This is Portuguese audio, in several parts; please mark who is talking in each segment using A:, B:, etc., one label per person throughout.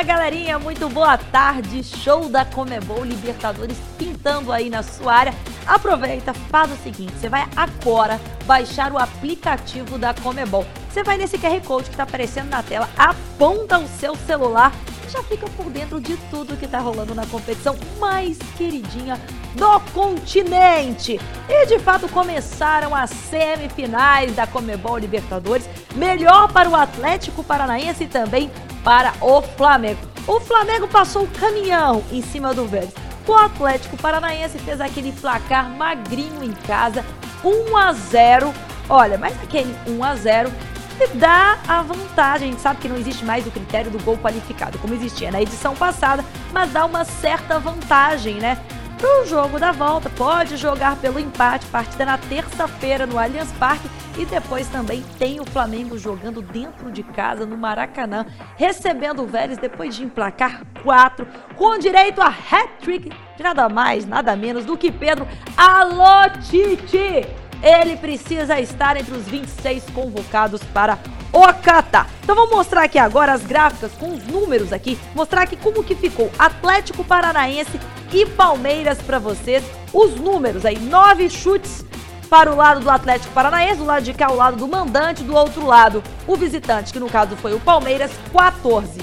A: Fala galerinha, muito boa tarde. Show da Comebol Libertadores pintando aí na sua área. Aproveita, faz o seguinte: você vai agora baixar o aplicativo da Comebol. Você vai nesse QR Code que está aparecendo na tela, aponta o seu celular já fica por dentro de tudo que está rolando na competição mais queridinha do continente. E de fato começaram as semifinais da Comebol Libertadores. Melhor para o Atlético Paranaense e também para o Flamengo. O Flamengo passou o caminhão em cima do Vélez. O Atlético Paranaense fez aquele placar magrinho em casa, 1 a 0. Olha, mas aquele 1 a 0 dá a vantagem. A gente sabe que não existe mais o critério do gol qualificado, como existia na edição passada, mas dá uma certa vantagem, né? Para o jogo da volta, pode jogar pelo empate, partida na terça-feira no Allianz Parque e depois também tem o Flamengo jogando dentro de casa no Maracanã, recebendo o Vélez depois de emplacar quatro, com direito a hat-trick de nada mais, nada menos do que Pedro Alô! Ele precisa estar entre os 26 convocados para o Catar. Então vamos mostrar aqui agora as gráficas com os números aqui, mostrar aqui como que ficou Atlético Paranaense e Palmeiras para vocês. Os números aí, nove chutes para o lado do Atlético Paranaense, do lado de cá o lado do mandante, do outro lado o visitante, que no caso foi o Palmeiras, 14.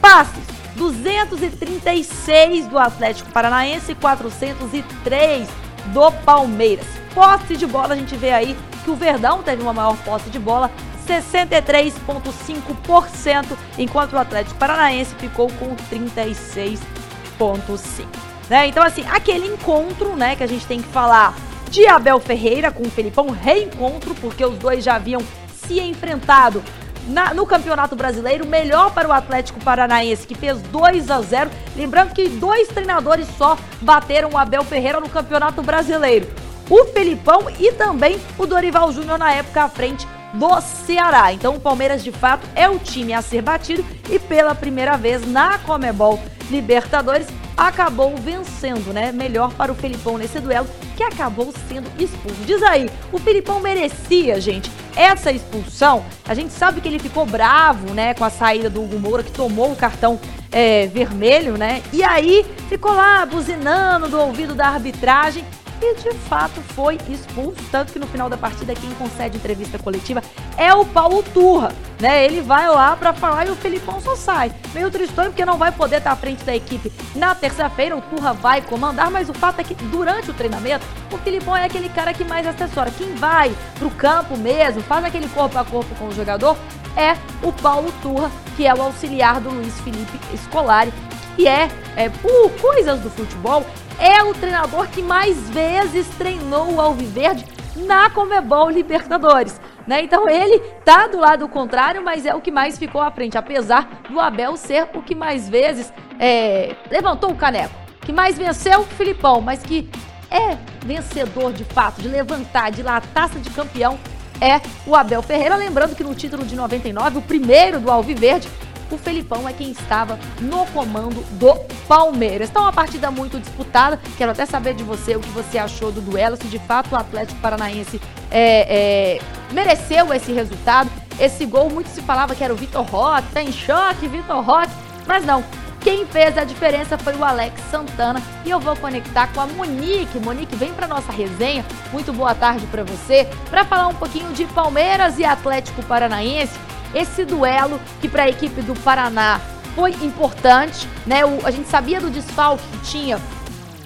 A: Passes, 236 do Atlético Paranaense e 403 do Palmeiras. Posse de bola, a gente vê aí que o Verdão teve uma maior posse de bola, 63,5%, enquanto o Atlético Paranaense ficou com 36,5%. Né? Então, assim, aquele encontro né, que a gente tem que falar de Abel Ferreira com o Felipão, reencontro, porque os dois já haviam se enfrentado na, no Campeonato Brasileiro, melhor para o Atlético Paranaense, que fez 2 a 0 Lembrando que dois treinadores só bateram o Abel Ferreira no Campeonato Brasileiro. O Felipão e também o Dorival Júnior na época à frente do Ceará. Então o Palmeiras de fato é o time a ser batido e pela primeira vez na Comebol Libertadores acabou vencendo, né? Melhor para o Felipão nesse duelo, que acabou sendo expulso. Diz aí, o Felipão merecia, gente, essa expulsão. A gente sabe que ele ficou bravo, né, com a saída do Hugo Moura, que tomou o cartão é, vermelho, né? E aí ficou lá buzinando do ouvido da arbitragem e de fato foi expulso, tanto que no final da partida quem concede entrevista coletiva é o Paulo Turra, né? Ele vai lá para falar e o Felipão só sai. Meio tristão porque não vai poder estar à frente da equipe na terça-feira, o Turra vai comandar, mas o fato é que durante o treinamento, o Felipão é aquele cara que mais assessora. Quem vai pro campo mesmo, faz aquele corpo a corpo com o jogador, é o Paulo Turra, que é o auxiliar do Luiz Felipe Scolari, que é, é por coisas do futebol, é o treinador que mais vezes treinou o Alviverde na Comebol Libertadores. Né? Então ele tá do lado contrário, mas é o que mais ficou à frente, apesar do Abel ser o que mais vezes é, levantou o caneco, que mais venceu o Filipão, mas que é vencedor de fato, de levantar, de lá a taça de campeão, é o Abel Ferreira. Lembrando que no título de 99, o primeiro do Alviverde, o Felipão é quem estava no comando do Palmeiras. Então, uma partida muito disputada. Quero até saber de você o que você achou do duelo, se de fato o Atlético Paranaense é, é, mereceu esse resultado. Esse gol, muito se falava que era o Vitor Roque, tá em choque, Vitor Roque, mas não. Quem fez a diferença foi o Alex Santana e eu vou conectar com a Monique. Monique, vem para nossa resenha. Muito boa tarde para você, para falar um pouquinho de Palmeiras e Atlético Paranaense esse duelo que para a equipe do Paraná foi importante, né? O, a gente sabia do desfalque que tinha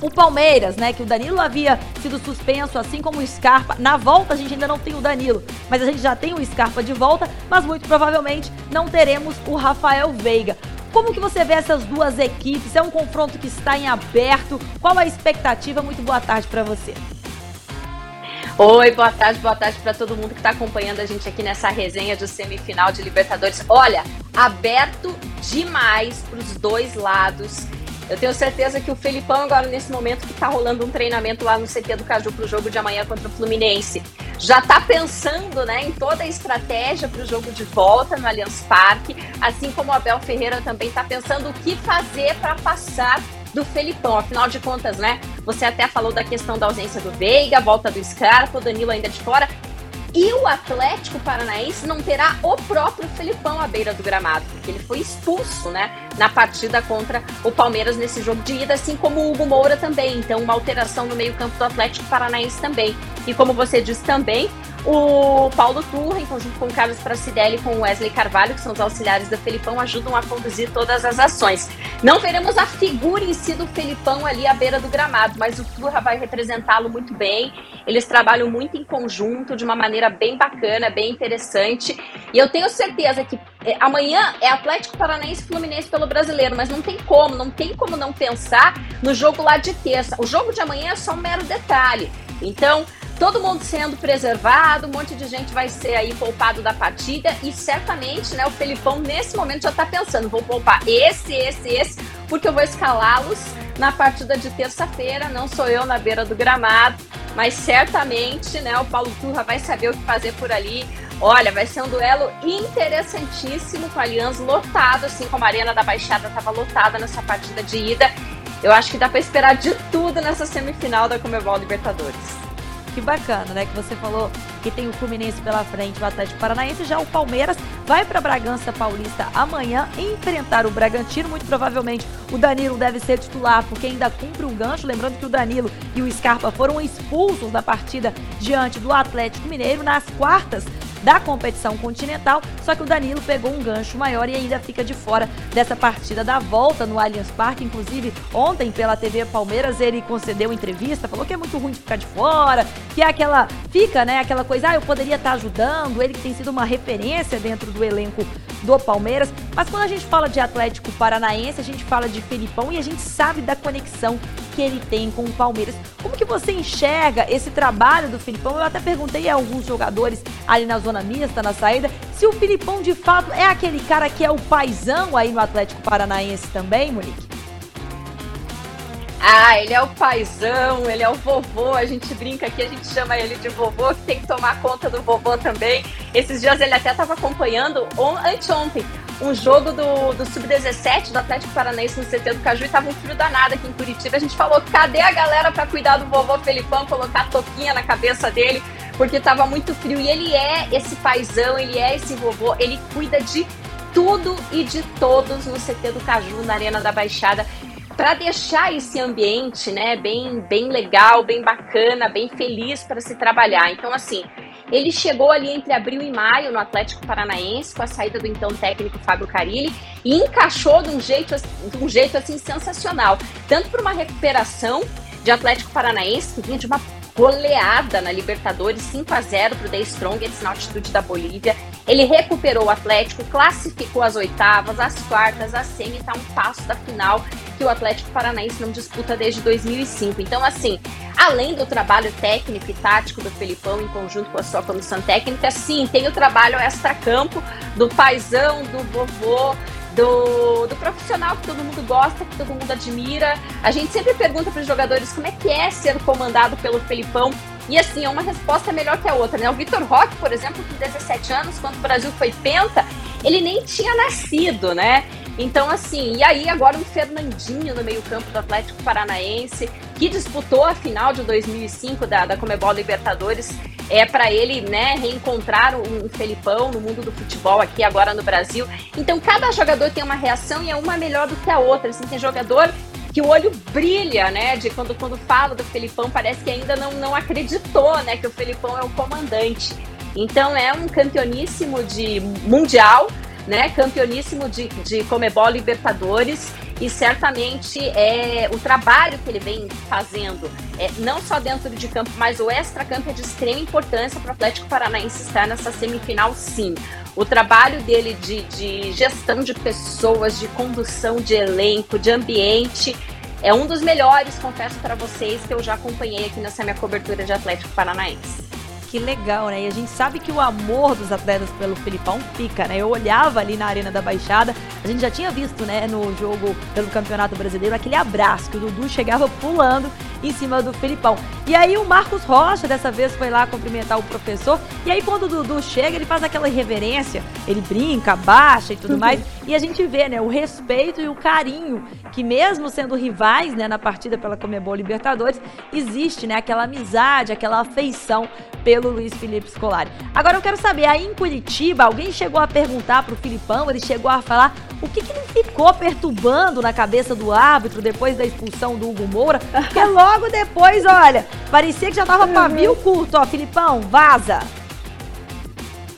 A: o Palmeiras, né? Que o Danilo havia sido suspenso, assim como o Scarpa. Na volta a gente ainda não tem o Danilo, mas a gente já tem o Scarpa de volta, mas muito provavelmente não teremos o Rafael Veiga. Como que você vê essas duas equipes? É um confronto que está em aberto? Qual a expectativa? Muito boa tarde para você.
B: Oi, boa tarde, boa tarde para todo mundo que está acompanhando a gente aqui nessa resenha de semifinal de Libertadores. Olha, aberto demais para os dois lados. Eu tenho certeza que o Felipão, agora nesse momento que está rolando um treinamento lá no CT do Caju para o jogo de amanhã contra o Fluminense, já está pensando né, em toda a estratégia para o jogo de volta no Allianz Parque, assim como o Abel Ferreira também está pensando o que fazer para passar do Felipão. Afinal de contas, né? Você até falou da questão da ausência do Veiga, volta do Scarpa, o Danilo ainda de fora. E o Atlético Paranaense não terá o próprio Felipão à beira do gramado, porque ele foi expulso, né, na partida contra o Palmeiras nesse jogo de ida, assim como o Hugo Moura também. Então, uma alteração no meio-campo do Atlético Paranaense também. E como você disse também, o Paulo Turra, em conjunto com o Carlos Pracidelli e com o Wesley Carvalho, que são os auxiliares do Felipão, ajudam a conduzir todas as ações. Não veremos a figura em si do Felipão ali à beira do gramado, mas o Turra vai representá-lo muito bem. Eles trabalham muito em conjunto, de uma maneira bem bacana, bem interessante. E eu tenho certeza que é, amanhã é Atlético Paranaense e Fluminense pelo brasileiro, mas não tem como, não tem como não pensar no jogo lá de terça. O jogo de amanhã é só um mero detalhe. Então, todo mundo sendo preservado, um monte de gente vai ser aí poupado da partida e certamente, né, o Felipão nesse momento já tá pensando, vou poupar esse, esse, esse, porque eu vou escalá-los na partida de terça-feira, não sou eu na beira do gramado, mas certamente, né, o Paulo Turra vai saber o que fazer por ali. Olha, vai ser um duelo interessantíssimo com a Aliança lotado, assim como a Arena da Baixada estava lotada nessa partida de ida. Eu acho que dá para esperar de tudo nessa semifinal da Comebol Libertadores
A: que bacana, né? Que você falou que tem o Fluminense pela frente, o Atlético Paranaense, já o Palmeiras vai para Bragança Paulista amanhã enfrentar o Bragantino. Muito provavelmente o Danilo deve ser titular porque ainda cumpre um gancho. Lembrando que o Danilo e o Scarpa foram expulsos da partida diante do Atlético Mineiro nas quartas da competição continental, só que o Danilo pegou um gancho maior e ainda fica de fora dessa partida da volta no Allianz Parque. Inclusive, ontem pela TV Palmeiras ele concedeu entrevista, falou que é muito ruim de ficar de fora, que é aquela fica, né, aquela coisa, ah, eu poderia estar ajudando, ele que tem sido uma referência dentro do elenco do Palmeiras. Mas quando a gente fala de Atlético Paranaense, a gente fala de Felipão e a gente sabe da conexão que ele tem com o Palmeiras. Como que você enxerga esse trabalho do Filipão? Eu até perguntei a alguns jogadores ali na zona mista, na saída, se o Filipão de fato é aquele cara que é o paizão aí no Atlético Paranaense também, Monique?
B: Ah, ele é o paizão, ele é o vovô, a gente brinca aqui, a gente chama ele de vovô, que tem que tomar conta do vovô também. Esses dias ele até estava acompanhando, on, anteontem, um jogo do, do Sub-17 do Atlético Paranaense no CT do Caju e tava um frio danado aqui em Curitiba. A gente falou, cadê a galera para cuidar do vovô Felipão, colocar a toquinha na cabeça dele, porque tava muito frio. E ele é esse paizão, ele é esse vovô, ele cuida de tudo e de todos no CT do Caju, na Arena da Baixada para deixar esse ambiente, né, bem, bem legal, bem bacana, bem feliz para se trabalhar. Então, assim, ele chegou ali entre abril e maio no Atlético Paranaense com a saída do então técnico Fábio Carilli e encaixou de um jeito, de um jeito assim sensacional, tanto para uma recuperação de Atlético Paranaense que vinha de uma goleada na Libertadores, 5 a 0 para o The Strongest na altitude da Bolívia. Ele recuperou o Atlético, classificou as oitavas, as quartas, a semi, está um passo da final que o Atlético Paranaense não disputa desde 2005. Então, assim, além do trabalho técnico e tático do Felipão em conjunto com a sua comissão técnica, sim, tem o trabalho extra-campo do paizão, do vovô, do, do profissional que todo mundo gosta, que todo mundo admira. A gente sempre pergunta para os jogadores como é que é ser comandado pelo Felipão. E assim, é uma resposta melhor que a outra, né? O Vitor Roque, por exemplo, com 17 anos, quando o Brasil foi penta, ele nem tinha nascido, né? Então, assim, e aí agora o Fernandinho no meio-campo do Atlético Paranaense, que disputou a final de 2005 da, da Comebol Libertadores, é para ele, né, reencontrar um Felipão no mundo do futebol aqui agora no Brasil. Então, cada jogador tem uma reação e é uma melhor do que a outra. Assim, tem jogador que o olho brilha, né? De quando, quando fala do Felipão, parece que ainda não, não acreditou, né? Que o Felipão é o comandante. Então é um campeoníssimo de mundial, né? Campeoníssimo de, de Comebol Libertadores e certamente é o trabalho que ele vem fazendo, é, não só dentro de campo, mas o extra-campo é de extrema importância para o Atlético Paranaense estar nessa semifinal, sim. O trabalho dele de, de gestão de pessoas, de condução de elenco, de ambiente, é um dos melhores, confesso para vocês, que eu já acompanhei aqui nessa minha cobertura de Atlético Paranaense.
A: Que legal, né? E a gente sabe que o amor dos atletas pelo Filipão fica, né? Eu olhava ali na Arena da Baixada, a gente já tinha visto, né, no jogo pelo Campeonato Brasileiro, aquele abraço que o Dudu chegava pulando em cima do Filipão. E aí o Marcos Rocha dessa vez foi lá cumprimentar o professor. E aí quando o Dudu chega, ele faz aquela reverência, ele brinca, baixa e tudo mais. E a gente vê, né, o respeito e o carinho que mesmo sendo rivais, né, na partida pela Comebol Libertadores, existe, né, aquela amizade, aquela afeição pelo Luiz Felipe Scolari. Agora eu quero saber, aí em Curitiba, alguém chegou a perguntar pro Filipão, ele chegou a falar o que, que ele ficou perturbando na cabeça do árbitro depois da expulsão do Hugo Moura, porque logo depois, olha, parecia que já tava pavio curto, ó, Filipão, vaza.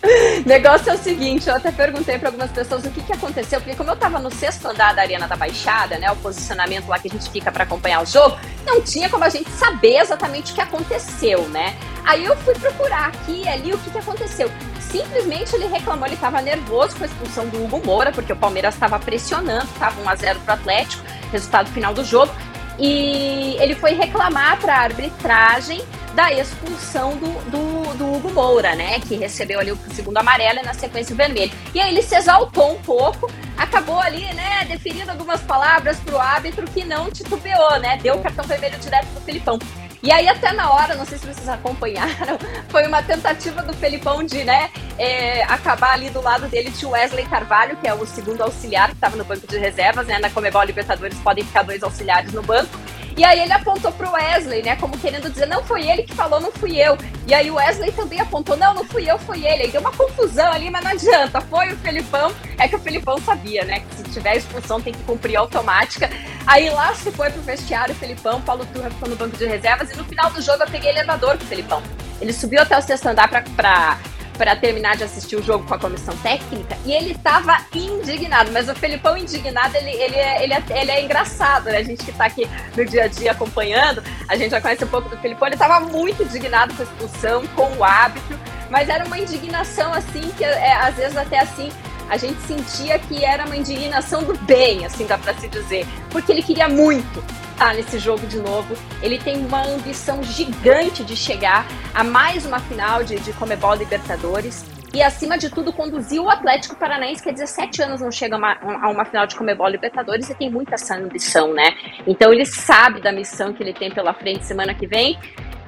B: negócio é o seguinte, eu até perguntei para algumas pessoas o que, que aconteceu, porque como eu estava no sexto andar da Arena da Baixada, né, o posicionamento lá que a gente fica para acompanhar o jogo, não tinha como a gente saber exatamente o que aconteceu, né? Aí eu fui procurar aqui e ali o que, que aconteceu. Simplesmente ele reclamou, ele estava nervoso com a expulsão do Hugo Moura, porque o Palmeiras estava pressionando, estava 1 a 0 para o Atlético, resultado final do jogo, e ele foi reclamar para a arbitragem da expulsão do, do, do, Hugo Moura, né? Que recebeu ali o segundo amarelo e na sequência o vermelho. E aí ele se exaltou um pouco, acabou ali, né, definindo algumas palavras pro árbitro que não titubeou, né? Deu o cartão vermelho direto pro Filipão. E aí, até na hora, não sei se vocês acompanharam, foi uma tentativa do Felipão de, né, é, acabar ali do lado dele o Wesley Carvalho, que é o segundo auxiliar que estava no banco de reservas, né? Na Comebol Libertadores podem ficar dois auxiliares no banco. E aí ele apontou pro Wesley, né? Como querendo dizer, não foi ele que falou, não fui eu. E aí o Wesley também apontou, não, não fui eu, foi ele. Aí deu uma confusão ali, mas não adianta. Foi o Felipão. É que o Felipão sabia, né? Que se tiver expulsão tem que cumprir automática. Aí lá se foi pro vestiário o Felipão, Paulo Turra ficou no banco de reservas. E no final do jogo eu peguei elevador com o Felipão. Ele subiu até o sexto andar pra, pra para terminar de assistir o jogo com a comissão técnica e ele estava indignado. Mas o Felipão indignado, ele, ele, é, ele, é, ele é engraçado, né? A gente que está aqui no dia a dia acompanhando, a gente já conhece um pouco do Felipão, ele estava muito indignado com a expulsão, com o árbitro, mas era uma indignação assim, que é, às vezes até assim a gente sentia que era uma indignação do bem, assim dá para se dizer, porque ele queria muito estar nesse jogo de novo. Ele tem uma ambição gigante de chegar a mais uma final de, de Comebol Libertadores. E, acima de tudo, conduzir o Atlético Paranaense, que há 17 anos não chega a uma, a uma final de Comebol Libertadores e tem muita essa ambição, né? Então, ele sabe da missão que ele tem pela frente semana que vem.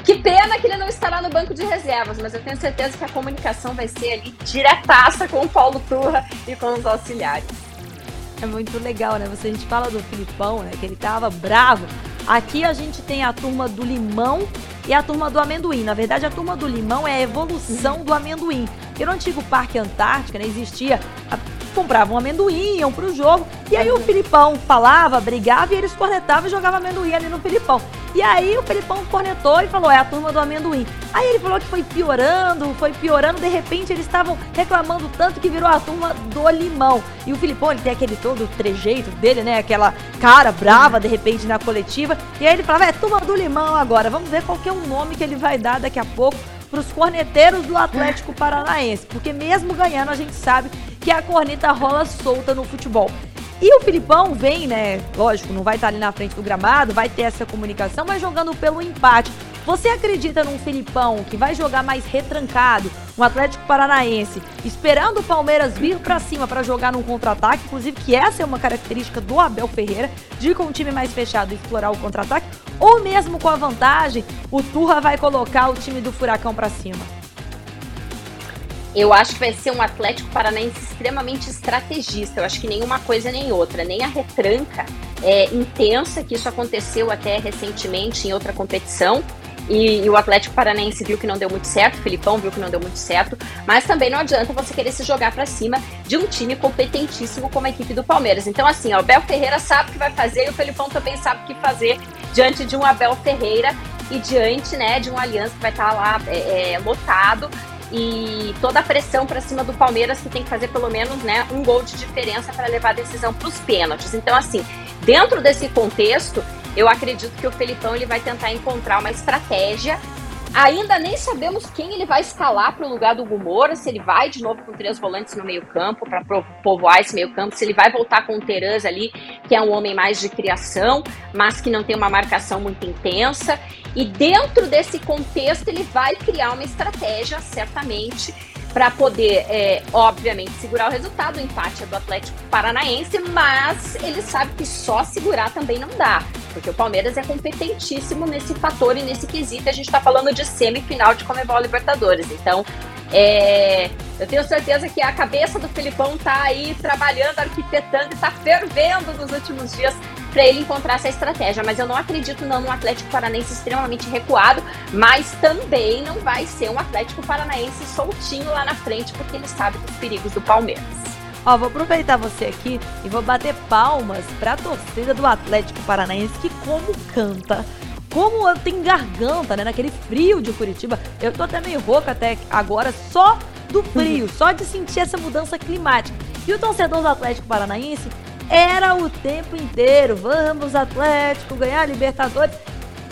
B: Que pena que ele não estará no banco de reservas, mas eu tenho certeza que a comunicação vai ser ali diretaça com o Paulo Turra e com os auxiliares.
A: É muito legal, né? Você, a gente fala do Filipão, né? Que ele tava bravo. Aqui a gente tem a turma do limão e a turma do amendoim. Na verdade, a turma do limão é a evolução do amendoim. Porque no antigo Parque Antártica, né, existia a compravam amendoim, iam pro jogo. E aí o Filipão falava, brigava e eles cornetavam e jogavam amendoim ali no Filipão. E aí o Felipão cornetou e falou: é a turma do amendoim. Aí ele falou que foi piorando, foi piorando, de repente eles estavam reclamando tanto que virou a turma do limão. E o Filipão, ele tem aquele todo trejeito dele, né? Aquela cara brava, de repente, na coletiva. E aí ele falava: é turma do limão agora. Vamos ver qual que é o nome que ele vai dar daqui a pouco para os corneteiros do Atlético Paranaense. Porque mesmo ganhando, a gente sabe que a corneta rola solta no futebol. E o Filipão vem, né? Lógico, não vai estar ali na frente do gramado, vai ter essa comunicação, mas jogando pelo empate. Você acredita num Filipão que vai jogar mais retrancado, um Atlético Paranaense, esperando o Palmeiras vir para cima para jogar num contra-ataque, inclusive que essa é uma característica do Abel Ferreira, de com um time mais fechado explorar o contra-ataque, ou mesmo com a vantagem, o Turra vai colocar o time do Furacão para cima?
B: Eu acho que vai ser um Atlético Paranaense extremamente estrategista. Eu acho que nenhuma coisa nem outra, nem a retranca é, intensa, que isso aconteceu até recentemente em outra competição. E, e, o Atlético Paranaense viu que não deu muito certo, o Filipão viu que não deu muito certo, mas também não adianta você querer se jogar para cima de um time competentíssimo como a equipe do Palmeiras. Então, assim, ó, o Abel Ferreira sabe o que vai fazer e o Felipão também sabe o que fazer diante de um Abel Ferreira e diante né, de um Aliança que vai estar lá é, é, lotado e toda a pressão para cima do Palmeiras que tem que fazer pelo menos né, um gol de diferença para levar a decisão para os pênaltis. Então, assim, dentro desse contexto, eu acredito que o Felipão ele vai tentar encontrar uma estratégia Ainda nem sabemos quem ele vai escalar para o lugar do Gumora, se ele vai de novo com três volantes no meio-campo para povoar esse meio-campo, se ele vai voltar com o Terãs ali, que é um homem mais de criação, mas que não tem uma marcação muito intensa. E dentro desse contexto, ele vai criar uma estratégia, certamente, para poder, é, obviamente, segurar o resultado. O empate é do Atlético Paranaense, mas ele sabe que só segurar também não dá, porque o Palmeiras é competentíssimo nesse fator e nesse quesito. A gente está falando de semifinal de Comebol Libertadores. Então, é, eu tenho certeza que a cabeça do Filipão tá aí trabalhando, arquitetando e tá fervendo nos últimos dias para ele encontrar essa estratégia. Mas eu não acredito não num Atlético Paranaense extremamente recuado, mas também não vai ser um Atlético Paranaense soltinho lá na frente, porque ele sabe dos perigos do Palmeiras.
A: Ó, vou aproveitar você aqui e vou bater palmas para a torcida do Atlético Paranaense que como canta como tem garganta, né? Naquele frio de Curitiba. Eu tô até meio rouca até agora, só do frio, só de sentir essa mudança climática. E o torcedor do Atlético Paranaense era o tempo inteiro. Vamos, Atlético, ganhar Libertadores.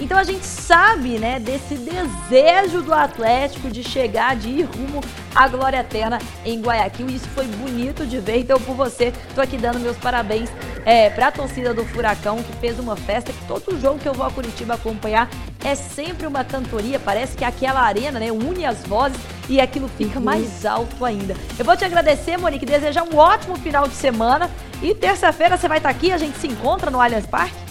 A: Então a gente sabe, né, desse desejo do Atlético de chegar, de ir rumo à glória eterna em Guayaquil. E isso foi bonito de ver. Então, por você, tô aqui dando meus parabéns é, para a torcida do Furacão, que fez uma festa. Que todo jogo que eu vou a Curitiba acompanhar é sempre uma cantoria. Parece que aquela arena, né, une as vozes e aquilo fica mais alto ainda. Eu vou te agradecer, Monique, desejar um ótimo final de semana. E terça-feira você vai estar aqui, a gente se encontra no Allianz Parque.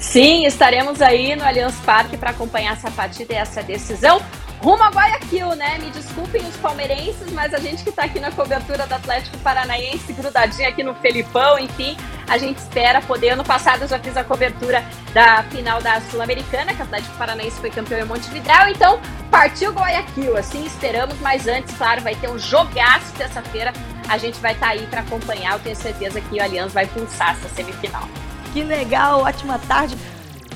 B: Sim, estaremos aí no Allianz Parque para acompanhar essa partida e essa decisão. Rumo a Guayaquil, né? Me desculpem os palmeirenses, mas a gente que está aqui na cobertura do Atlético Paranaense, grudadinho aqui no Felipão, enfim, a gente espera poder. Ano passado eu já fiz a cobertura da final da Sul-Americana, que o Atlético Paranaense foi campeão em Montevidéu, então partiu Guayaquil, assim esperamos, mas antes, claro, vai ter um jogaço terça-feira. A gente vai estar tá aí para acompanhar, eu tenho certeza que o Allianz vai pulsar essa semifinal.
A: Que legal, ótima tarde.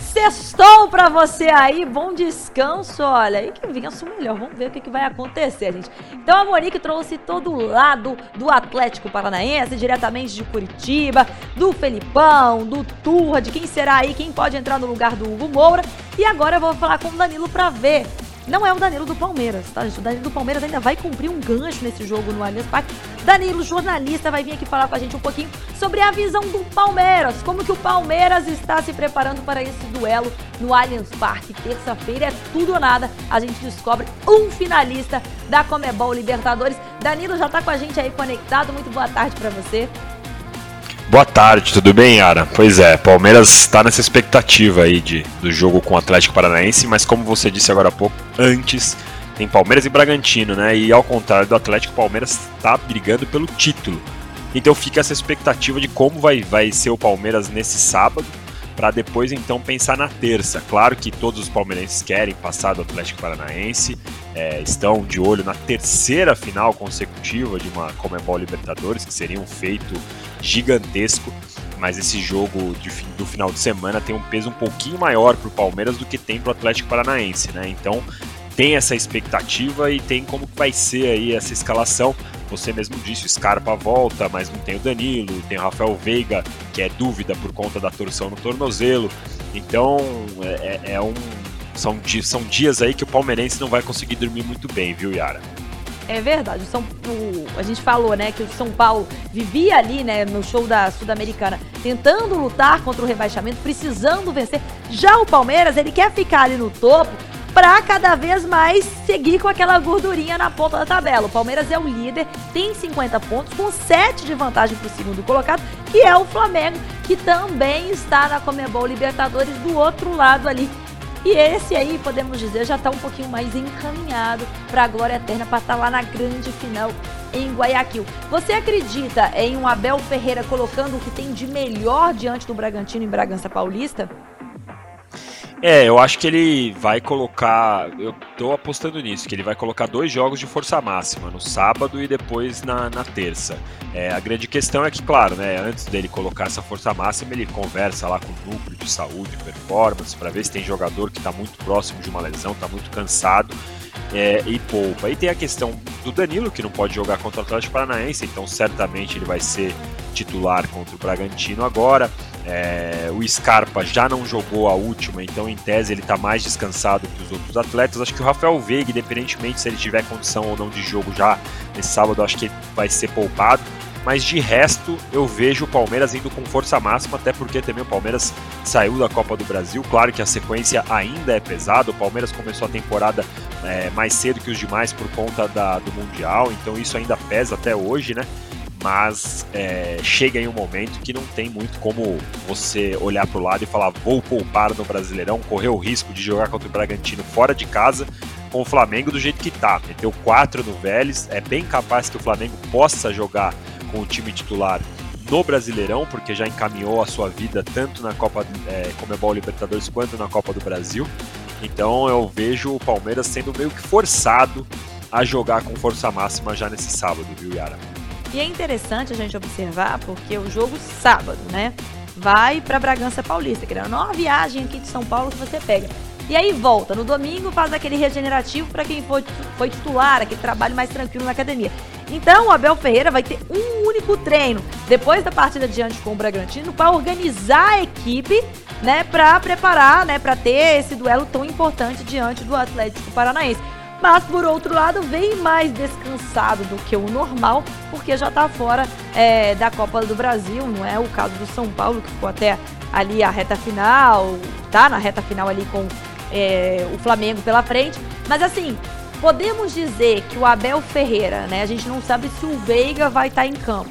A: Sextou pra você aí, bom descanso, olha. E que vença o melhor, vamos ver o que, que vai acontecer, gente. Então a Monique trouxe todo o lado do Atlético Paranaense, diretamente de Curitiba, do Felipão, do Turra, de quem será aí, quem pode entrar no lugar do Hugo Moura. E agora eu vou falar com o Danilo pra ver não é o Danilo do Palmeiras, tá, gente? O Danilo do Palmeiras ainda vai cumprir um gancho nesse jogo no Allianz Parque. Danilo, jornalista, vai vir aqui falar com a gente um pouquinho sobre a visão do Palmeiras. Como que o Palmeiras está se preparando para esse duelo no Allianz Parque. Terça-feira é tudo ou nada. A gente descobre um finalista da Comebol Libertadores. Danilo já está com a gente aí conectado. Muito boa tarde para você.
C: Boa tarde, tudo bem, Yara? Pois é, Palmeiras está nessa expectativa aí de, do jogo com o Atlético Paranaense, mas como você disse agora há pouco, antes tem Palmeiras e Bragantino, né? E ao contrário do Atlético, Palmeiras está brigando pelo título. Então fica essa expectativa de como vai, vai ser o Palmeiras nesse sábado, para depois então pensar na terça. Claro que todos os palmeirenses querem passar do Atlético Paranaense, é, estão de olho na terceira final consecutiva de uma Comebol Libertadores, que seria um feito gigantesco. Mas esse jogo de, do final de semana tem um peso um pouquinho maior para o Palmeiras do que tem para o Atlético Paranaense, né? Então tem essa expectativa e tem como vai ser aí essa escalação. Você mesmo disse, Scarpa volta, mas não tem o Danilo, tem o Rafael Veiga, que é dúvida por conta da torção no tornozelo. Então é, é, é um, são, são dias aí que o palmeirense não vai conseguir dormir muito bem, viu, Yara?
A: É verdade. São, o, a gente falou, né, que o São Paulo vivia ali, né, no show da Sul-Americana, tentando lutar contra o rebaixamento, precisando vencer. Já o Palmeiras, ele quer ficar ali no topo para cada vez mais seguir com aquela gordurinha na ponta da tabela. O Palmeiras é o líder, tem 50 pontos, com 7 de vantagem para o segundo colocado, que é o Flamengo, que também está na Comebol Libertadores do outro lado ali. E esse aí, podemos dizer, já está um pouquinho mais encaminhado para a glória eterna, para estar tá lá na grande final em Guayaquil. Você acredita em um Abel Ferreira colocando o que tem de melhor diante do Bragantino em Bragança Paulista?
C: É, eu acho que ele vai colocar. Eu tô apostando nisso, que ele vai colocar dois jogos de força máxima, no sábado e depois na, na terça. É, a grande questão é que, claro, né, antes dele colocar essa força máxima, ele conversa lá com o núcleo de saúde, performance, para ver se tem jogador que está muito próximo de uma lesão, está muito cansado. É, e poupa. Aí tem a questão do Danilo, que não pode jogar contra o Atlético Paranaense, então certamente ele vai ser titular contra o Bragantino agora. É, o Scarpa já não jogou a última, então em tese ele está mais descansado que os outros atletas. Acho que o Rafael Veiga, independentemente se ele tiver condição ou não de jogo já nesse sábado, acho que vai ser poupado. mas de resto eu vejo o Palmeiras indo com força máxima, até porque também o Palmeiras saiu da Copa do Brasil. Claro que a sequência ainda é pesada, o Palmeiras começou a temporada é, mais cedo que os demais por conta da, do Mundial, então isso ainda pesa até hoje, né? Mas é, chega em um momento que não tem muito como você olhar para o lado e falar vou poupar no Brasileirão, correr o risco de jogar contra o Bragantino fora de casa com o Flamengo do jeito que tá. Meteu 4 no Vélez, é bem capaz que o Flamengo possa jogar com o time titular no Brasileirão, porque já encaminhou a sua vida tanto na Copa é, Comebol Libertadores quanto na Copa do Brasil. Então eu vejo o Palmeiras sendo meio que forçado a jogar com força máxima já nesse sábado, viu, Yara?
A: E é interessante a gente observar porque o jogo sábado, né? Vai para Bragança Paulista, que é uma viagem aqui de São Paulo que você pega. E aí volta. No domingo faz aquele regenerativo para quem foi, foi titular, aquele trabalho mais tranquilo na academia. Então o Abel Ferreira vai ter um único treino depois da partida diante com o Bragantino para organizar a equipe, né, para preparar, né, para ter esse duelo tão importante diante do Atlético Paranaense. Mas por outro lado, vem mais descansado do que o normal, porque já está fora é, da Copa do Brasil, não é o caso do São Paulo, que ficou até ali a reta final, tá na reta final ali com é, o Flamengo pela frente. Mas assim, podemos dizer que o Abel Ferreira, né? A gente não sabe se o Veiga vai estar tá em campo.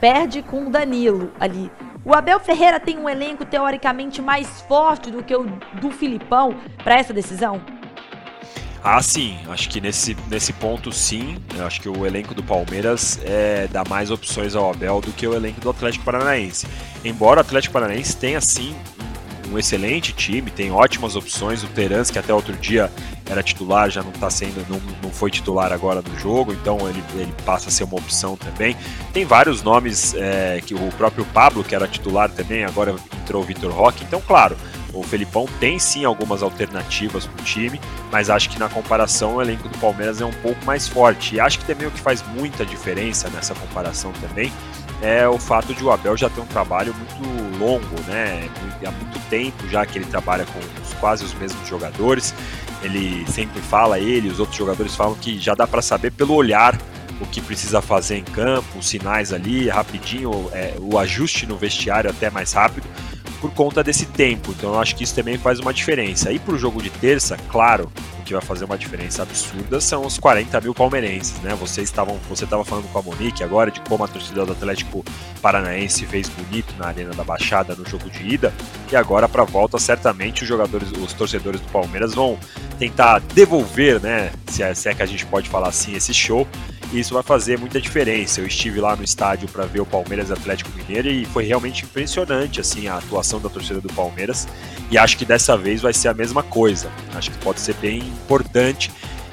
A: Perde com o Danilo ali. O Abel Ferreira tem um elenco teoricamente mais forte do que o do Filipão para essa decisão?
C: Ah, sim. Acho que nesse, nesse ponto, sim. Eu acho que o elenco do Palmeiras é, dá mais opções ao Abel do que o elenco do Atlético Paranaense. Embora o Atlético Paranaense tenha, sim, um excelente time, tem ótimas opções. O Terans, que até outro dia era titular, já não está sendo, não, não foi titular agora no jogo, então ele, ele passa a ser uma opção também. Tem vários nomes é, que o próprio Pablo, que era titular também, agora entrou o Vitor Roque. Então, claro, o Felipão tem sim algumas alternativas para o time, mas acho que na comparação o elenco do Palmeiras é um pouco mais forte. E acho que também o que faz muita diferença nessa comparação também é o fato de o Abel já ter um trabalho muito longo, né? Há muito tempo já que ele trabalha com quase os mesmos jogadores. Ele sempre fala, ele os outros jogadores falam que já dá para saber pelo olhar o que precisa fazer em campo, os sinais ali, rapidinho, é, o ajuste no vestiário até mais rápido por conta desse tempo. Então eu acho que isso também faz uma diferença. E para o jogo de terça, claro, o que vai fazer uma diferença absurda são os 40 mil palmeirenses, né? Vocês estavam, você estava falando com a Monique agora de como a torcida do Atlético Paranaense fez bonito na Arena da Baixada no jogo de ida. E agora para volta, certamente os jogadores, os torcedores do Palmeiras vão tentar devolver, né? Se é, se é que a gente pode falar assim, esse show e isso vai fazer muita diferença. Eu estive lá no estádio para ver o Palmeiras Atlético Mineiro e foi realmente impressionante assim a atuação da torcida do Palmeiras e acho que dessa vez vai ser a mesma coisa. Acho que pode ser bem importante.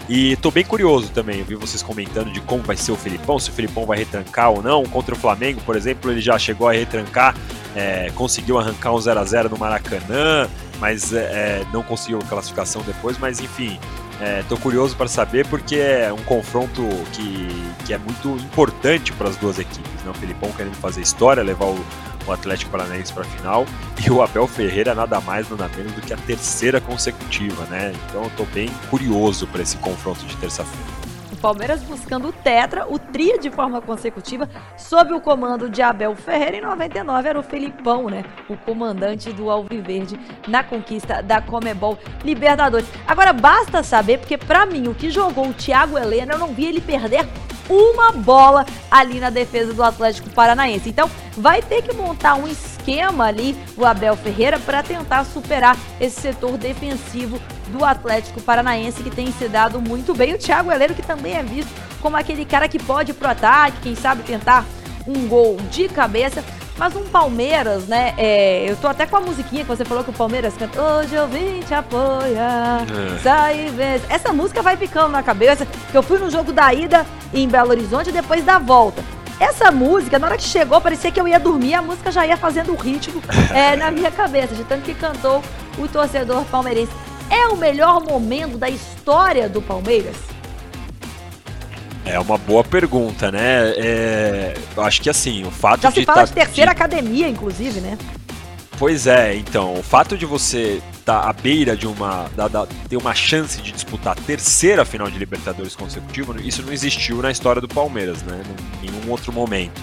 C: E estou bem curioso também, eu vi vocês comentando de como vai ser o Filipão, se o Filipão vai retrancar ou não. Contra o Flamengo, por exemplo, ele já chegou a retrancar, é, conseguiu arrancar um 0 a 0 no Maracanã, mas é, não conseguiu classificação depois. Mas enfim, Estou é, curioso para saber porque é um confronto que, que é muito importante para as duas equipes. Né? O Filipão querendo fazer história, levar o, o Atlético Paranaense para a final e o Abel Ferreira nada mais nada menos do que a terceira consecutiva, né? Então estou bem curioso para esse confronto de terça-feira.
A: Palmeiras buscando o tetra, o tri de forma consecutiva, sob o comando de Abel Ferreira. Em 99 era o Felipão, né? O comandante do Alviverde na conquista da Comebol Libertadores. Agora basta saber, porque para mim o que jogou o Thiago Helena, eu não vi ele perder uma bola ali na defesa do Atlético Paranaense. Então, vai ter que montar um esquema ali o Abel Ferreira para tentar superar esse setor defensivo do Atlético Paranaense que tem se dado muito bem. O Thiago Heleno que também é visto como aquele cara que pode ir pro ataque, quem sabe tentar um gol de cabeça. Mas um Palmeiras, né? É, eu tô até com a musiquinha que você falou que o Palmeiras canta. Hoje eu vim te apoiar. É. Sai vez. Essa música vai ficando na cabeça. Que eu fui no jogo da ida em Belo Horizonte e depois da volta. Essa música, na hora que chegou, parecia que eu ia dormir, a música já ia fazendo o ritmo é, na minha cabeça, de tanto que cantou o torcedor palmeirense. É o melhor momento da história do Palmeiras?
C: É uma boa pergunta, né? É, acho que assim, o fato
A: Já
C: de.
A: Já se fala tá, de terceira de... academia, inclusive, né?
C: Pois é, então, o fato de você estar tá à beira de uma. Da, da, ter uma chance de disputar a terceira final de Libertadores consecutiva, isso não existiu na história do Palmeiras, né? Em nenhum outro momento.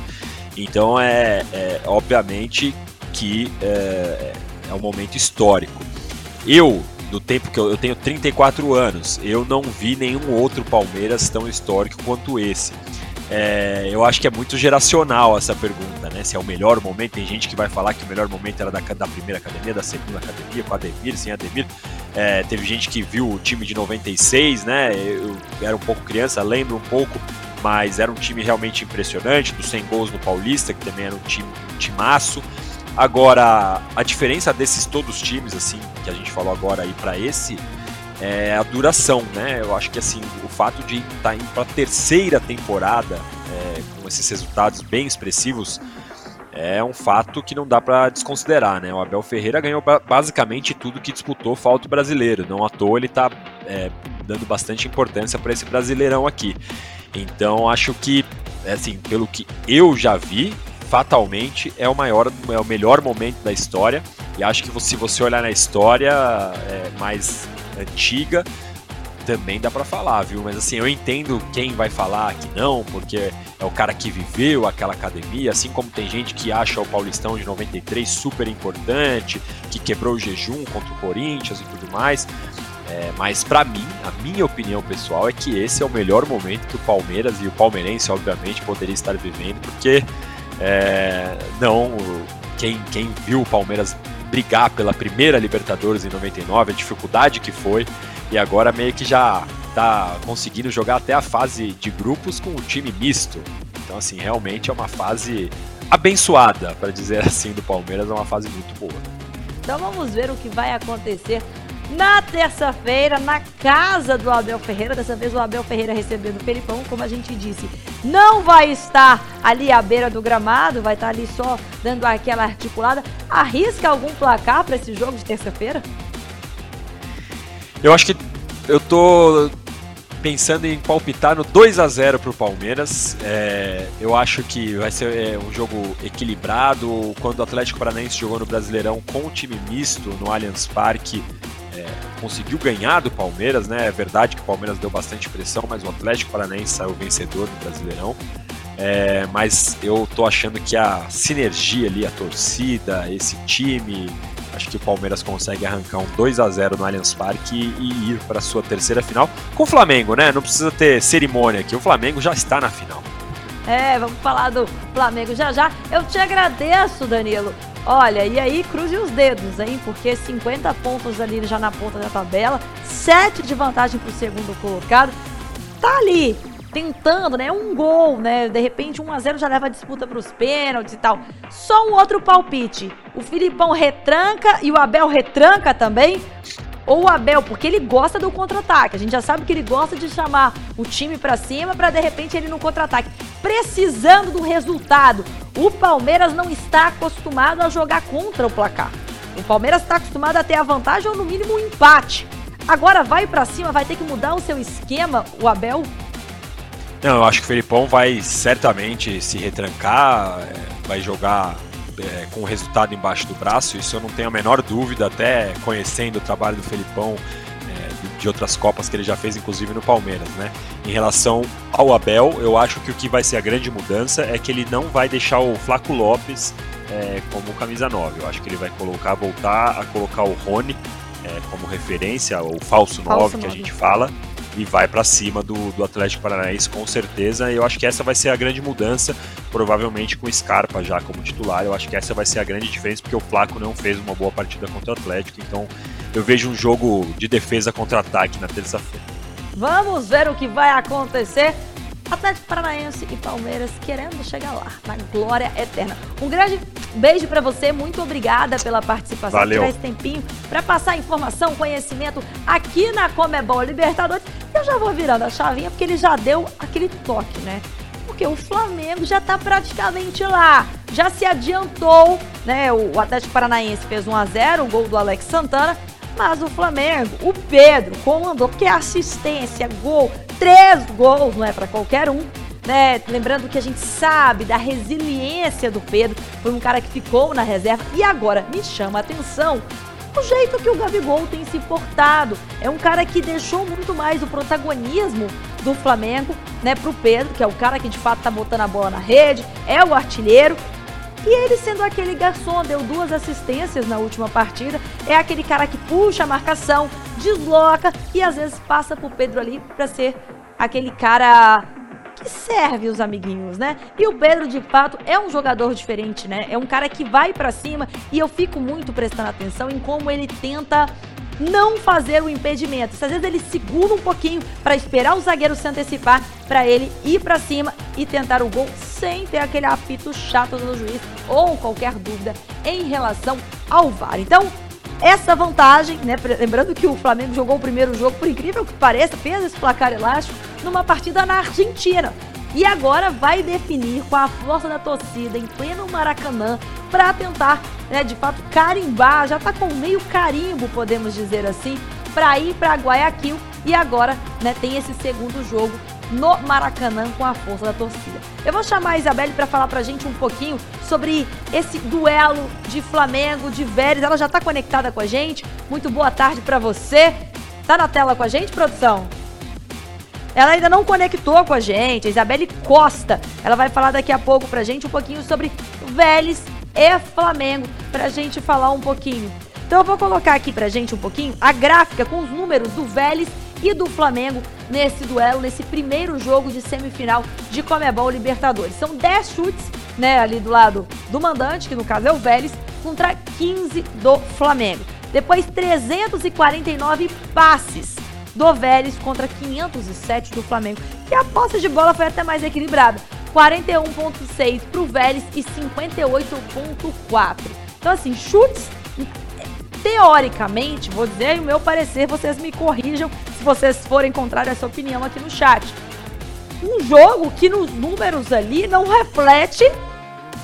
C: Então é, é obviamente que é, é um momento histórico. Eu, do tempo que eu, eu tenho 34 anos, eu não vi nenhum outro Palmeiras tão histórico quanto esse. É, eu acho que é muito geracional essa pergunta, né? Se é o melhor momento. Tem gente que vai falar que o melhor momento era da, da primeira academia, da segunda academia, com Ademir, sem Ademir. É, teve gente que viu o time de 96, né? Eu era um pouco criança, lembro um pouco, mas era um time realmente impressionante, dos 100 gols no Paulista, que também era um time um timaço. Agora, a diferença desses todos os times, assim, que a gente falou agora aí para esse, é a duração, né? Eu acho que assim, o fato de estar tá indo para a terceira temporada é, com esses resultados bem expressivos é um fato que não dá para desconsiderar, né? O Abel Ferreira ganhou basicamente tudo que disputou falta brasileiro, não à toa ele está é, dando bastante importância para esse brasileirão aqui. Então acho que, assim, pelo que eu já vi, fatalmente é o maior, é o melhor momento da história. E acho que se você olhar na história é, mais antiga, também dá para falar, viu? Mas assim, eu entendo quem vai falar que não, porque é o cara que viveu aquela academia, assim como tem gente que acha o Paulistão de 93 super importante, que quebrou o jejum contra o Corinthians e tudo mais. É, mas para mim, a minha opinião pessoal é que esse é o melhor momento que o Palmeiras e o palmeirense, obviamente, poderia estar vivendo, porque é, não quem, quem viu o Palmeiras brigar pela primeira Libertadores em 99, a dificuldade que foi, e agora meio que já tá conseguindo jogar até a fase de grupos com um time misto. Então, assim, realmente é uma fase abençoada, para dizer assim, do Palmeiras, é uma fase muito boa.
A: Então vamos ver o que vai acontecer na terça-feira, na casa do Abel Ferreira. Dessa vez o Abel Ferreira recebendo o Felipão, como a gente disse, não vai estar ali à beira do gramado, vai estar ali só dando aquela articulada. Arrisca algum placar para esse jogo de terça-feira?
C: Eu acho que eu tô pensando em palpitar no 2 a 0 para o Palmeiras. É, eu acho que vai ser é, um jogo equilibrado. Quando o Atlético Paranaense jogou no Brasileirão com o time misto no Allianz Parque, é, conseguiu ganhar do Palmeiras, né? É verdade que o Palmeiras deu bastante pressão, mas o Atlético Paranaense saiu vencedor do Brasileirão. É, mas eu tô achando que a sinergia ali, a torcida, esse time, acho que o Palmeiras consegue arrancar um 2 a 0 no Allianz Parque e, e ir para sua terceira final com o Flamengo, né? Não precisa ter cerimônia aqui, o Flamengo já está na final.
A: É, vamos falar do Flamengo já já. Eu te agradeço, Danilo, Olha, e aí cruze os dedos, hein? Porque 50 pontos ali já na ponta da tabela, 7 de vantagem para o segundo colocado. Tá ali, tentando, né? Um gol, né? De repente 1 a 0 já leva a disputa para os pênaltis e tal. Só um outro palpite. O Filipão retranca e o Abel retranca também ou o Abel, porque ele gosta do contra-ataque. A gente já sabe que ele gosta de chamar o time para cima para de repente ele no contra-ataque, precisando do resultado. O Palmeiras não está acostumado a jogar contra o placar. O Palmeiras está acostumado a ter a vantagem ou no mínimo um empate. Agora vai para cima, vai ter que mudar o seu esquema, o Abel?
C: Não, eu acho que o Felipão vai certamente se retrancar, é, vai jogar é, com o resultado embaixo do braço, isso eu não tenho a menor dúvida, até conhecendo o trabalho do Felipão é, de outras Copas que ele já fez, inclusive no Palmeiras, né? Em relação ao Abel, eu acho que o que vai ser a grande mudança é que ele não vai deixar o Flaco Lopes é, como camisa 9. Eu acho que ele vai colocar, voltar a colocar o Rony é, como referência, o falso 9 que a gente fala e vai para cima do, do Atlético Paranaense com certeza. Eu acho que essa vai ser a grande mudança, provavelmente com o Scarpa já como titular. Eu acho que essa vai ser a grande diferença, porque o Flaco não fez uma boa partida contra o Atlético. Então eu vejo um jogo de defesa contra ataque na terça-feira.
A: Vamos ver o que vai acontecer. Atlético Paranaense e Palmeiras querendo chegar lá, na glória eterna. Um grande beijo para você, muito obrigada pela participação,
C: Valeu.
A: tirar esse tempinho para passar informação, conhecimento aqui na Comebol Libertadores. Eu já vou virando a chavinha porque ele já deu aquele toque, né? Porque o Flamengo já tá praticamente lá, já se adiantou, né? O Atlético Paranaense fez 1 a 0, o gol do Alex Santana, mas o Flamengo, o Pedro comandou, porque assistência, gol, três gols não é para qualquer um. Né? Lembrando que a gente sabe da resiliência do Pedro, foi um cara que ficou na reserva e agora me chama a atenção o jeito que o Gabigol tem se portado. É um cara que deixou muito mais o protagonismo do Flamengo, né, pro Pedro, que é o cara que de fato tá botando a bola na rede, é o artilheiro. E ele sendo aquele garçom, deu duas assistências na última partida, é aquele cara que puxa a marcação, desloca e às vezes passa pro Pedro ali para ser aquele cara que serve os amiguinhos, né? E o Pedro, de fato, é um jogador diferente, né? É um cara que vai para cima e eu fico muito prestando atenção em como ele tenta não fazer o impedimento. Às vezes ele segura um pouquinho para esperar o zagueiro se antecipar para ele ir para cima e tentar o gol sem ter aquele apito chato do juiz ou qualquer dúvida em relação ao VAR. Então, essa vantagem, né? Lembrando que o Flamengo jogou o primeiro jogo, por incrível que pareça, fez esse placar elástico numa partida na Argentina. E agora vai definir com a força da torcida em pleno Maracanã para tentar, né, de fato, carimbar, já está com meio carimbo, podemos dizer assim, para ir para Guayaquil e agora, né, tem esse segundo jogo no Maracanã com a força da torcida. Eu vou chamar a Isabelle para falar para a gente um pouquinho sobre esse duelo de Flamengo, de Vélez. Ela já está conectada com a gente. Muito boa tarde para você. Tá na tela com a gente, produção? Ela ainda não conectou com a gente, a Isabelle Costa. Ela vai falar daqui a pouco pra gente um pouquinho sobre Vélez e Flamengo, pra gente falar um pouquinho. Então eu vou colocar aqui pra gente um pouquinho a gráfica com os números do Vélez e do Flamengo nesse duelo, nesse primeiro jogo de semifinal de Comebol Libertadores. São 10 chutes, né, ali do lado do mandante, que no caso é o Vélez, contra 15 do Flamengo. Depois 349 passes do Vélez contra 507 do Flamengo. E a posse de bola foi até mais equilibrada. 41.6 para o Vélez e 58.4. Então assim, chutes teoricamente, vou dizer o meu parecer, vocês me corrijam se vocês forem encontrar essa opinião aqui no chat. Um jogo que nos números ali não reflete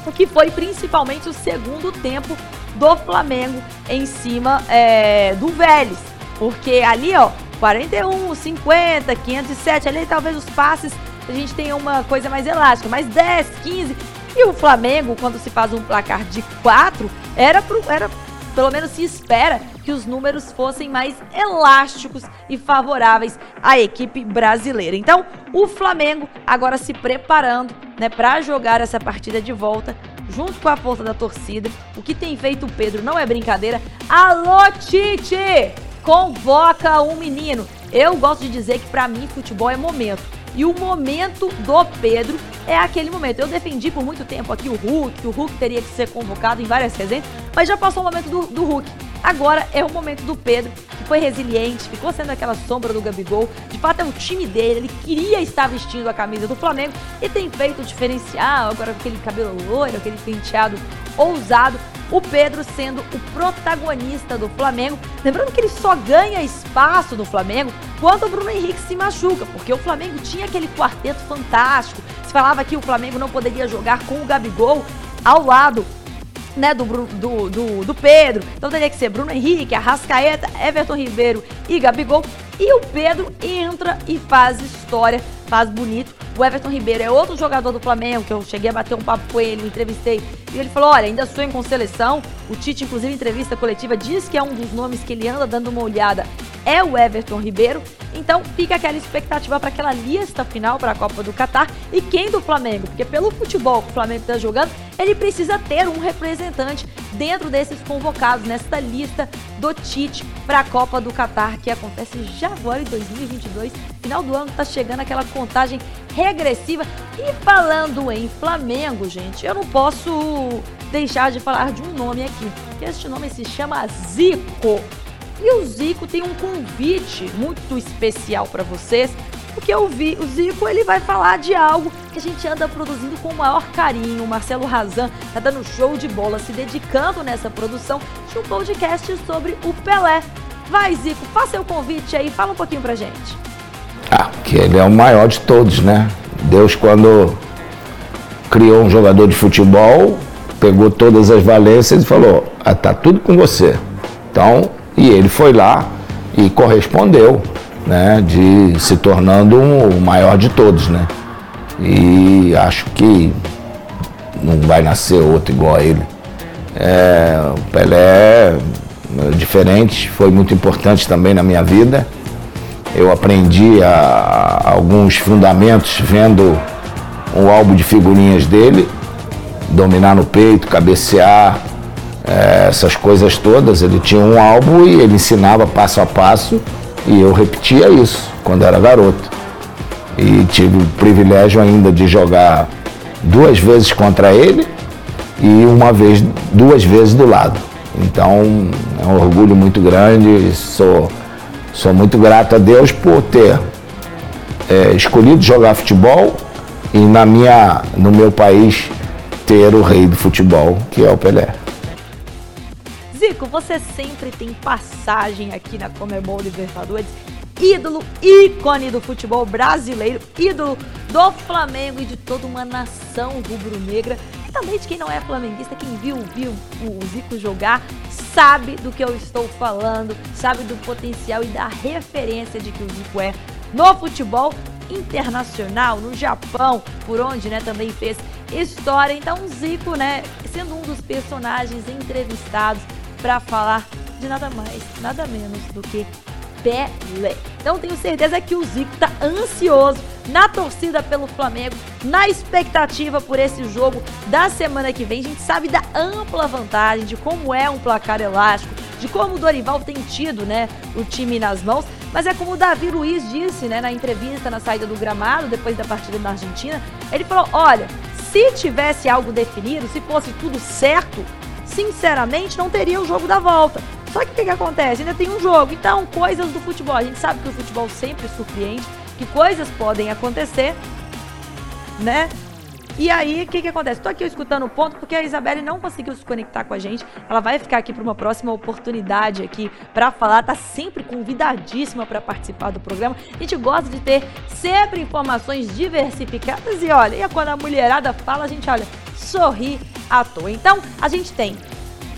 A: o que foi principalmente o segundo tempo do Flamengo em cima é, do Vélez. Porque ali, ó, 41, 50, 507, ali talvez os passes a gente tenha uma coisa mais elástica, mas 10, 15. E o Flamengo, quando se faz um placar de 4, era, pro, era pelo menos se espera que os números fossem mais elásticos e favoráveis à equipe brasileira. Então, o Flamengo agora se preparando, né, para jogar essa partida de volta junto com a força da torcida. O que tem feito o Pedro não é brincadeira. Alô, Tite! Convoca um menino. Eu gosto de dizer que para mim futebol é momento. E o momento do Pedro é aquele momento. Eu defendi por muito tempo aqui o Hulk, que o Hulk teria que ser convocado em várias resenhas, mas já passou o momento do, do Hulk. Agora é o momento do Pedro, que foi resiliente, ficou sendo aquela sombra do Gabigol. De fato, é o time dele, ele queria estar vestindo a camisa do Flamengo e tem feito o diferencial, agora com aquele cabelo loiro, aquele penteado ousado o Pedro sendo o protagonista do Flamengo. Lembrando que ele só ganha espaço no Flamengo quando o Bruno Henrique se machuca, porque o Flamengo tinha aquele quarteto fantástico. Se falava que o Flamengo não poderia jogar com o Gabigol ao lado né, do, do, do, do, Pedro. Então teria que ser Bruno Henrique, Arrascaeta, Everton Ribeiro e Gabigol. E o Pedro entra e faz história, faz bonito. O Everton Ribeiro é outro jogador do Flamengo, que eu cheguei a bater um papo com ele, entrevistei. E ele falou: olha, ainda sonho com seleção. O Tite, inclusive, em entrevista coletiva, diz que é um dos nomes que ele anda dando uma olhada é o Everton Ribeiro. Então fica aquela expectativa para aquela lista final para a Copa do Catar. E quem do Flamengo? Porque pelo futebol que o Flamengo está jogando, ele precisa ter um representante dentro desses convocados, nesta lista do Tite para a Copa do Catar, que acontece já agora em 2022. Final do ano está chegando aquela contagem regressiva. E falando em Flamengo, gente, eu não posso deixar de falar de um nome aqui. Este nome se chama Zico. E o Zico tem um convite muito especial para vocês, porque eu vi, o Zico ele vai falar de algo que a gente anda produzindo com o maior carinho. O Marcelo Razan tá dando show de bola, se dedicando nessa produção de um podcast sobre o Pelé. Vai, Zico, faça o convite aí, fala um pouquinho pra gente.
D: Ah, que ele é o maior de todos, né? Deus, quando criou um jogador de futebol, pegou todas as valências e falou: ah, tá tudo com você. Então, e ele foi lá e correspondeu, né, de se tornando o maior de todos, né? E acho que não vai nascer outro igual a ele. É, o Pelé é diferente, foi muito importante também na minha vida. Eu aprendi a, a alguns fundamentos vendo um álbum de figurinhas dele, dominar no peito, cabecear, é, essas coisas todas. Ele tinha um álbum e ele ensinava passo a passo e eu repetia isso quando era garoto. E tive o privilégio ainda de jogar duas vezes contra ele e uma vez, duas vezes do lado. Então é um orgulho muito grande, sou, sou muito grato a Deus por ter é, escolhido jogar futebol e na minha, no meu país ter o rei do futebol, que é o Pelé.
A: Zico, você sempre tem passagem aqui na Comebol Libertadores ídolo, ícone do futebol brasileiro, ídolo do Flamengo e de toda uma nação rubro-negra. E também de quem não é flamenguista, quem viu, viu o Zico jogar, sabe do que eu estou falando, sabe do potencial e da referência de que o Zico é no futebol internacional, no Japão, por onde né, também fez história. Então, Zico, né, sendo um dos personagens entrevistados para falar de nada mais, nada menos do que Pelé. Então tenho certeza que o Zico tá ansioso na torcida pelo Flamengo, na expectativa por esse jogo da semana que vem. A gente sabe da ampla vantagem, de como é um placar elástico, de como o Dorival tem tido, né, o time nas mãos. Mas é como o Davi Luiz disse, né, na entrevista na saída do gramado, depois da partida na Argentina, ele falou: olha, se tivesse algo definido, se fosse tudo certo, sinceramente não teria o jogo da volta. Só que o que, que acontece? Ainda tem um jogo. Então, coisas do futebol. A gente sabe que o futebol sempre surpreende, que coisas podem acontecer, né? E aí, o que, que acontece? Estou aqui escutando o ponto porque a Isabelle não conseguiu se conectar com a gente. Ela vai ficar aqui para uma próxima oportunidade aqui para falar. Tá sempre convidadíssima para participar do programa. A gente gosta de ter sempre informações diversificadas e olha, e quando a mulherada fala, a gente olha, sorri à toa. Então, a gente tem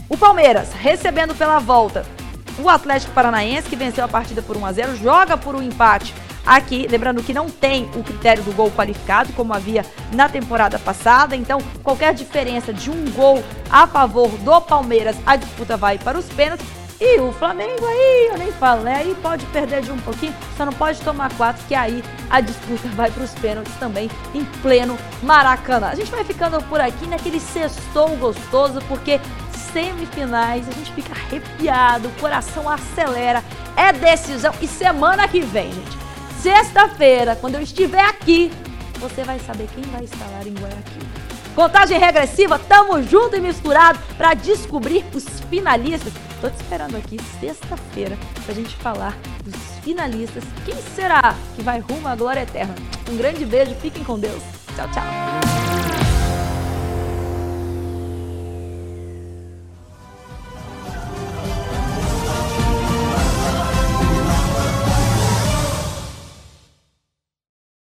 A: o Palmeiras recebendo pela volta o Atlético Paranaense, que venceu a partida por 1 a 0 joga por um empate aqui. Lembrando que não tem o critério do gol qualificado, como havia na temporada passada. Então, qualquer diferença de um gol a favor do Palmeiras, a disputa vai para os pênaltis. E o Flamengo aí, eu nem falo, né? Aí pode perder de um pouquinho, só não pode tomar quatro, que aí a disputa vai para os pênaltis também, em pleno Maracanã. A gente vai ficando por aqui naquele sextou gostoso, porque semifinais, a gente fica arrepiado, o coração acelera, é decisão. E semana que vem, gente, sexta-feira, quando eu estiver aqui, você vai saber quem vai lá em Guayaquil. Contagem regressiva, tamo junto e misturado para descobrir os finalistas. Tô te esperando aqui sexta-feira pra gente falar dos finalistas. Quem será que vai rumo à glória eterna? Um grande beijo, fiquem com Deus. Tchau, tchau.